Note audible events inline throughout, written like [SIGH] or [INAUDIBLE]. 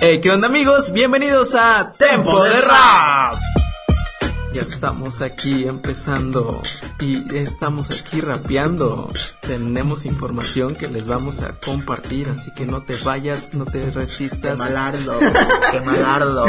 Hey, ¿qué onda amigos? Bienvenidos a Tempo de Rap. Ya estamos aquí empezando y estamos aquí rapeando. Tenemos información que les vamos a compartir, así que no te vayas, no te resistas. Qué malardo, qué [LAUGHS] malardo.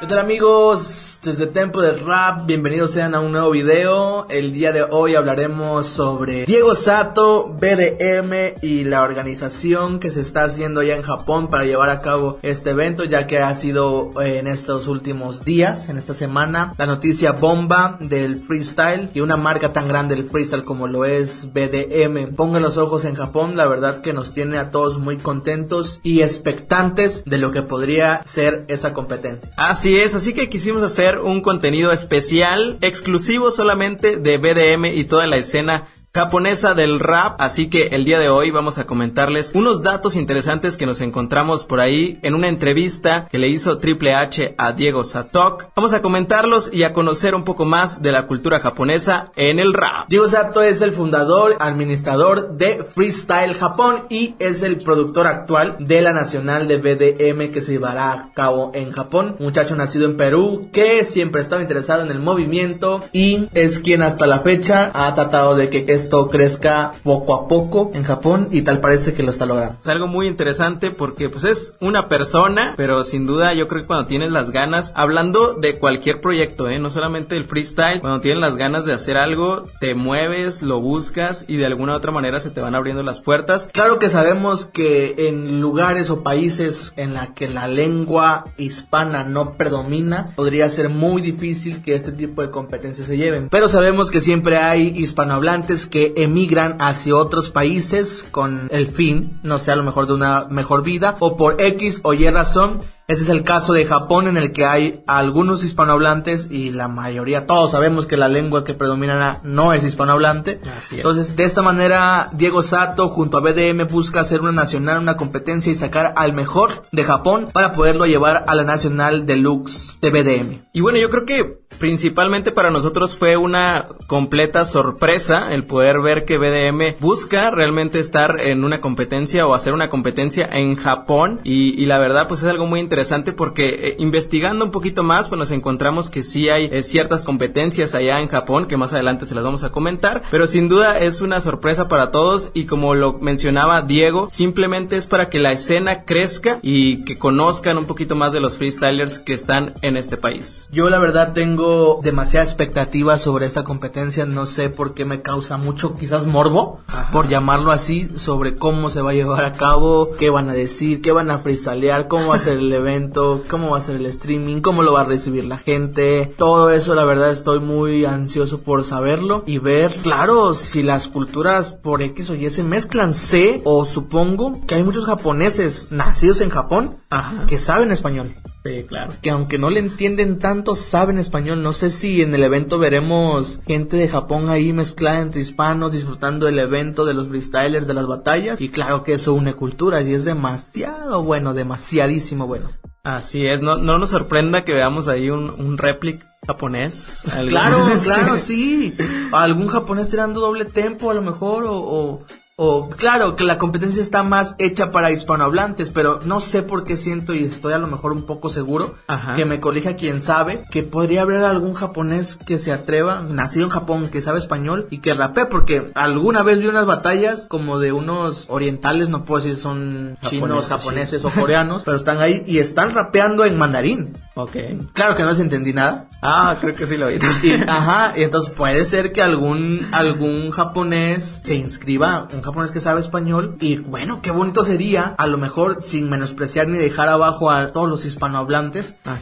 ¿Qué tal amigos? Desde Tempo de Rap, bienvenidos sean a un nuevo video. El día de hoy hablaremos sobre Diego Sato, BDM y la organización que se está haciendo allá en Japón para llevar a cabo este evento, ya que ha sido eh, en estos últimos días, en esta semana, la noticia bomba del freestyle y una marca tan grande del freestyle como lo es BDM. Pongan los ojos en Japón, la verdad que nos tiene a todos muy contentos y expectantes de lo que podría ser esa competencia. Así es, así que quisimos hacer un contenido especial, exclusivo solamente de BDM y toda la escena japonesa del rap, así que el día de hoy vamos a comentarles unos datos interesantes que nos encontramos por ahí en una entrevista que le hizo Triple H a Diego Satok. Vamos a comentarlos y a conocer un poco más de la cultura japonesa en el rap. Diego Sato es el fundador, administrador de Freestyle Japón y es el productor actual de la nacional de BDM que se llevará a cabo en Japón. Muchacho nacido en Perú que siempre ha estado interesado en el movimiento y es quien hasta la fecha ha tratado de que esto crezca poco a poco en Japón y tal parece que lo está logrando. Es algo muy interesante porque pues es una persona, pero sin duda yo creo que cuando tienes las ganas, hablando de cualquier proyecto, ¿eh? no solamente el freestyle, cuando tienes las ganas de hacer algo, te mueves, lo buscas y de alguna u otra manera se te van abriendo las puertas. Claro que sabemos que en lugares o países en la que la lengua hispana no predomina, podría ser muy difícil que este tipo de competencias se lleven. Pero sabemos que siempre hay hispanohablantes que emigran hacia otros países con el fin, no sé, a lo mejor de una mejor vida o por X o Y razón. Ese es el caso de Japón en el que hay algunos hispanohablantes y la mayoría, todos sabemos que la lengua que predomina no es hispanohablante. Así es. Entonces, de esta manera, Diego Sato junto a BDM busca hacer una nacional, una competencia y sacar al mejor de Japón para poderlo llevar a la nacional deluxe de BDM. Y bueno, yo creo que principalmente para nosotros fue una completa sorpresa el poder ver que BDM busca realmente estar en una competencia o hacer una competencia en Japón y, la verdad pues es algo muy interesante porque eh, investigando un poquito más pues nos encontramos que sí hay eh, ciertas competencias allá en Japón que más adelante se las vamos a comentar pero sin duda es una sorpresa para todos y como lo mencionaba Diego simplemente es para que la escena crezca y que conozcan un poquito más de los freestylers que están en este país. Yo la verdad tengo demasiada expectativa sobre esta competencia, no sé por qué me causa mucho quizás morbo, Ajá. por llamarlo así, sobre cómo se va a llevar a cabo, qué van a decir, qué van a freestylear, cómo va a ser el evento, cómo va a ser el streaming, cómo lo va a recibir la gente, todo eso la verdad estoy muy ansioso por saberlo y ver, claro, si las culturas por X o Y se mezclan, sé o supongo que hay muchos japoneses nacidos en Japón Ajá. que saben español Sí, claro. que aunque no le entienden tanto, saben español. No sé si en el evento veremos gente de Japón ahí mezclada entre hispanos, disfrutando del evento, de los freestylers, de las batallas. Y claro que eso une culturas y es demasiado bueno, demasiadísimo bueno. Así es, no, no nos sorprenda que veamos ahí un, un réplica japonés. [LAUGHS] Claro, [LAUGHS] claro, sí. Algún japonés tirando doble tempo a lo mejor o... o o, claro, que la competencia está más hecha para hispanohablantes, pero no sé por qué siento y estoy a lo mejor un poco seguro Ajá. que me corrija quien sabe que podría haber algún japonés que se atreva, nacido en Japón, que sabe español y que rapee, porque alguna vez vi unas batallas como de unos orientales, no puedo decir son chinos, Japoneses, japoneses o coreanos, pero están ahí y están rapeando en mandarín. Ok. Claro que no les entendí nada. Ah, creo que sí lo vi. Y, [LAUGHS] ajá, y entonces puede ser que algún algún japonés se inscriba, un japonés que sabe español y bueno, qué bonito sería, a lo mejor sin menospreciar ni dejar abajo a todos los hispanohablantes, Ah,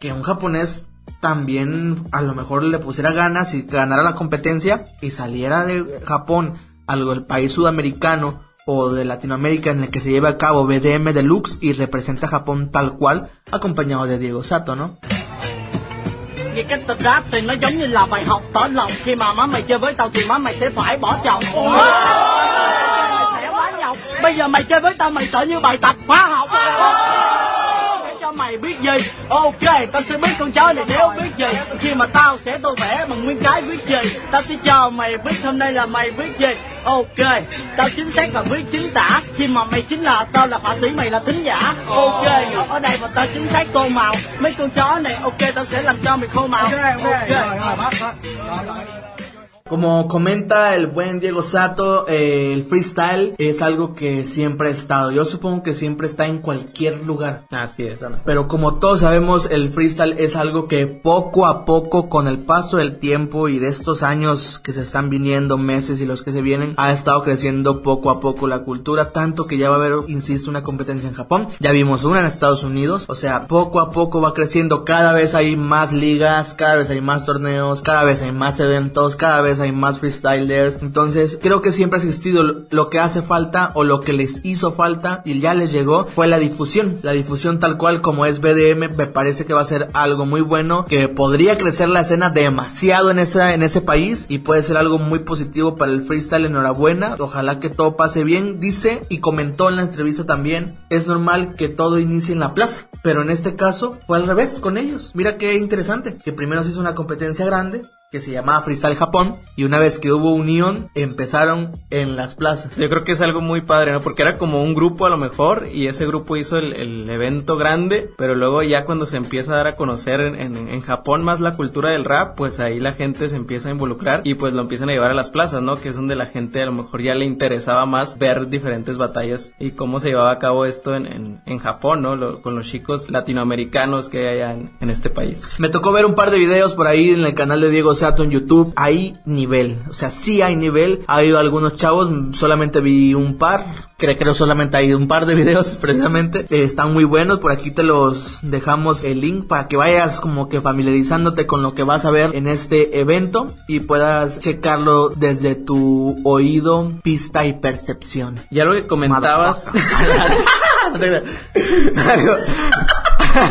que un japonés también a lo mejor le pusiera ganas y ganara la competencia y saliera de Japón, algo del país sudamericano o de Latinoamérica en el que se lleva a cabo BDM Deluxe y representa a Japón tal cual, acompañado de Diego Sato, ¿no? Vì cách tập rap thì nó giống như là bài học tỏ lòng. Khi mà má mày chơi với tao thì má mày sẽ phải bỏ chồng. Mày sẽ quá nhọc. Bây giờ mày chơi với tao mày sợ như bài tập hóa học. Cho mày biết gì? Ok tao sẽ biết con chó này nếu biết gì. Khi mà tao sẽ tô vẽ bằng nguyên cái biết gì? Tao sẽ cho mày biết hôm nay là mày biết gì. Ok tao chính xác và biết chính tả. Khi mà mày chính là tao là họa sĩ mày là thính giả. Ok ngồi ở đây và tao chính xác tô màu. Mấy con chó này ok tao sẽ làm cho mày khô màu. Ok Como comenta el buen Diego Sato, eh, el freestyle es algo que siempre ha estado. Yo supongo que siempre está en cualquier lugar. Así es. Pero como todos sabemos, el freestyle es algo que poco a poco, con el paso del tiempo y de estos años que se están viniendo, meses y los que se vienen, ha estado creciendo poco a poco la cultura, tanto que ya va a haber, insisto, una competencia en Japón. Ya vimos una en Estados Unidos. O sea, poco a poco va creciendo. Cada vez hay más ligas, cada vez hay más torneos, cada vez hay más eventos, cada vez hay más freestylers. Entonces, creo que siempre ha existido lo que hace falta o lo que les hizo falta y ya les llegó fue la difusión. La difusión tal cual como es BDM me parece que va a ser algo muy bueno, que podría crecer la escena demasiado en esa en ese país y puede ser algo muy positivo para el freestyle. Enhorabuena. Ojalá que todo pase bien. Dice y comentó en la entrevista también, es normal que todo inicie en la plaza, pero en este caso fue al revés con ellos. Mira qué interesante, que primero se hizo una competencia grande que se llamaba Freestyle Japón y una vez que hubo unión empezaron en las plazas. Yo creo que es algo muy padre, ¿no? Porque era como un grupo a lo mejor y ese grupo hizo el, el evento grande, pero luego ya cuando se empieza a dar a conocer en, en, en, Japón más la cultura del rap, pues ahí la gente se empieza a involucrar y pues lo empiezan a llevar a las plazas, ¿no? Que es donde la gente a lo mejor ya le interesaba más ver diferentes batallas y cómo se llevaba a cabo esto en, en Japón, ¿no? Lo, con los chicos latinoamericanos que hay allá en, este país. Me tocó ver un par de videos por ahí en el canal de Diego en YouTube, hay nivel, o sea, sí hay nivel. Ha habido algunos chavos, solamente vi un par, creo, creo solamente hay un par de [LAUGHS] videos precisamente, eh, están muy buenos, por aquí te los dejamos el link para que vayas como que familiarizándote con lo que vas a ver en este evento y puedas checarlo desde tu oído, pista y percepción. Ya lo que comentabas... Algo [LAUGHS] [LAUGHS] [LAUGHS]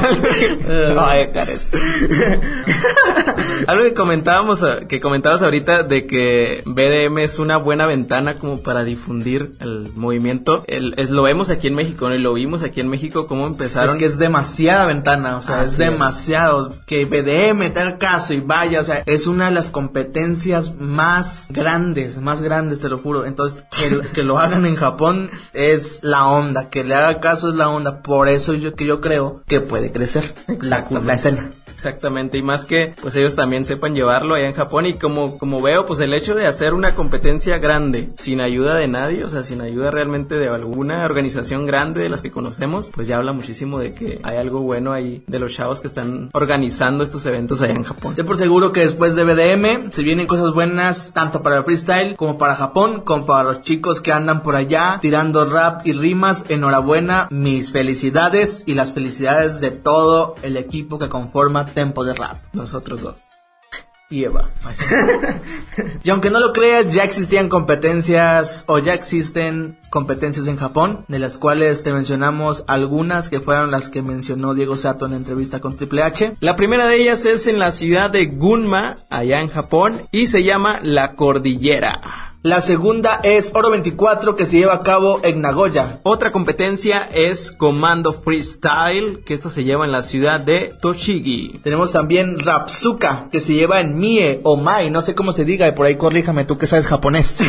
[LAUGHS] que comentábamos, que comentabas ahorita de que BDM es una buena ventana como para difundir el movimiento. El, es, lo vemos aquí en México, ¿no? Y lo vimos aquí en México cómo empezaron. Es que es demasiada ventana, o sea, es demasiado. Que BDM te haga caso y vaya, o sea, es una de las competencias más grandes, más grandes, te lo juro. Entonces, que, que lo hagan en Japón es la onda, que le haga caso es la onda. Por eso yo que yo creo que puede crecer la, la escena. Exactamente, y más que pues ellos también sepan llevarlo allá en Japón y como, como veo, pues el hecho de hacer una competencia grande sin ayuda de nadie, o sea, sin ayuda realmente de alguna organización grande de las que conocemos, pues ya habla muchísimo de que hay algo bueno ahí de los chavos que están organizando estos eventos allá en Japón. Yo por seguro que después de BDM se vienen cosas buenas tanto para el freestyle como para Japón, como para los chicos que andan por allá tirando rap y rimas. Enhorabuena, mis felicidades y las felicidades de todo el equipo que conforma Tempo de Rap. Nosotros dos. Y Eva. y aunque no lo creas, ya existían competencias o ya existen competencias en Japón, de las cuales te mencionamos algunas que fueron las que mencionó Diego Sato en la entrevista con Triple H. La primera de ellas es en la ciudad de Gunma, allá en Japón, y se llama La Cordillera. La segunda es Oro 24 que se lleva a cabo en Nagoya. Otra competencia es Comando Freestyle, que esta se lleva en la ciudad de Tochigi. Tenemos también Rapsuka, que se lleva en Mie o Mai, no sé cómo se diga, y por ahí corríjame tú que sabes japonés.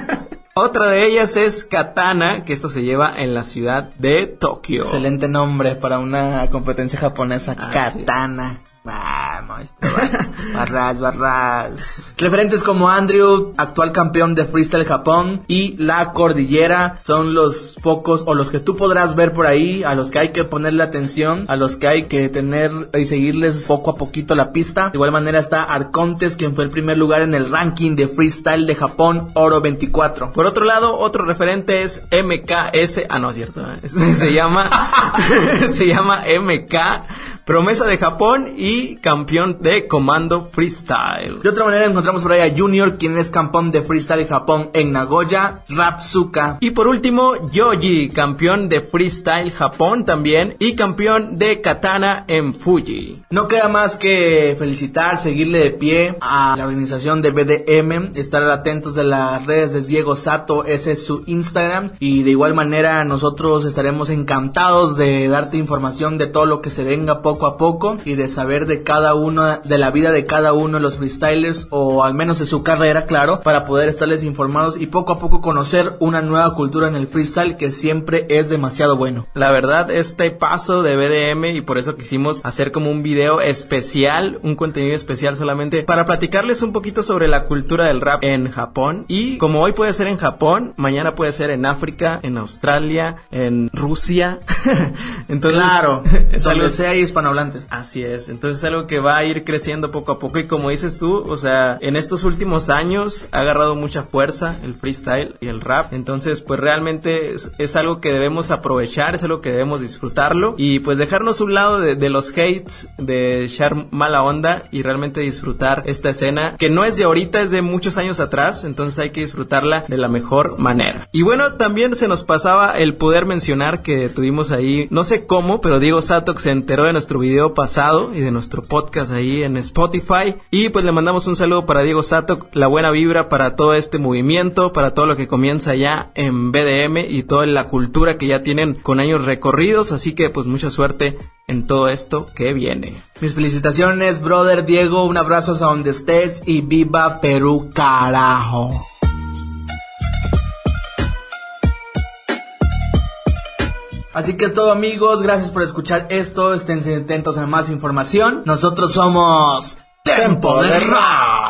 [LAUGHS] Otra de ellas es Katana, que esta se lleva en la ciudad de Tokio. Excelente nombre para una competencia japonesa, Katana. Vamos, [LAUGHS] barras, barras. Referentes como Andrew, actual campeón de freestyle Japón, y La Cordillera son los pocos o los que tú podrás ver por ahí, a los que hay que ponerle atención, a los que hay que tener y seguirles poco a poquito la pista. De igual manera está Arcontes, quien fue el primer lugar en el ranking de freestyle de Japón, Oro 24. Por otro lado, otro referente es MKS, ah no, es cierto, [LAUGHS] se llama, [LAUGHS] se llama MK, promesa de Japón y campeón campeón de Comando Freestyle. De otra manera encontramos por ahí a Junior, quien es campeón de Freestyle Japón en Nagoya, Rapsuka. Y por último, Yoji, campeón de Freestyle Japón también y campeón de Katana en Fuji. No queda más que felicitar, seguirle de pie a la organización de BDM, estar atentos de las redes de Diego Sato, ese es su Instagram y de igual manera nosotros estaremos encantados de darte información de todo lo que se venga poco a poco y de saber de cada uno, de la vida de cada uno de los freestylers o al menos de su carrera, claro, para poder estarles informados y poco a poco conocer una nueva cultura en el freestyle que siempre es demasiado bueno. La verdad, este paso de BDM y por eso quisimos hacer como un video especial, un contenido especial solamente para platicarles un poquito sobre la cultura del rap en Japón y como hoy puede ser en Japón, mañana puede ser en África, en Australia, en Rusia. [LAUGHS] [LAUGHS] Entonces, claro, [LAUGHS] es algo, donde sea hay hispanohablantes. Así es, entonces es algo que va a ir creciendo poco a poco. Y como dices tú, o sea, en estos últimos años ha agarrado mucha fuerza el freestyle y el rap, entonces pues realmente es, algo que debemos aprovechar, es algo que debemos disfrutarlo. Y pues dejarnos un lado de, de los hates, de echar mala onda y realmente disfrutar esta escena que no es de ahorita, es de muchos años atrás, entonces hay que disfrutarla de la mejor manera. Y bueno, también se nos pasaba el poder mencionar que tuvimos ahí, no sé cómo, pero Diego Satok se enteró de nuestro video pasado y de nuestro podcast ahí en Spotify y pues le mandamos un saludo para Diego Satok, la buena vibra para todo este movimiento, para todo lo que comienza ya en BDM y toda la cultura que ya tienen con años recorridos, así que pues mucha suerte en todo esto que viene. Mis felicitaciones, brother Diego, un abrazo a donde estés y viva Perú, carajo. Así que es todo amigos, gracias por escuchar esto, estén atentos a más información. Nosotros somos Tempo de Rap.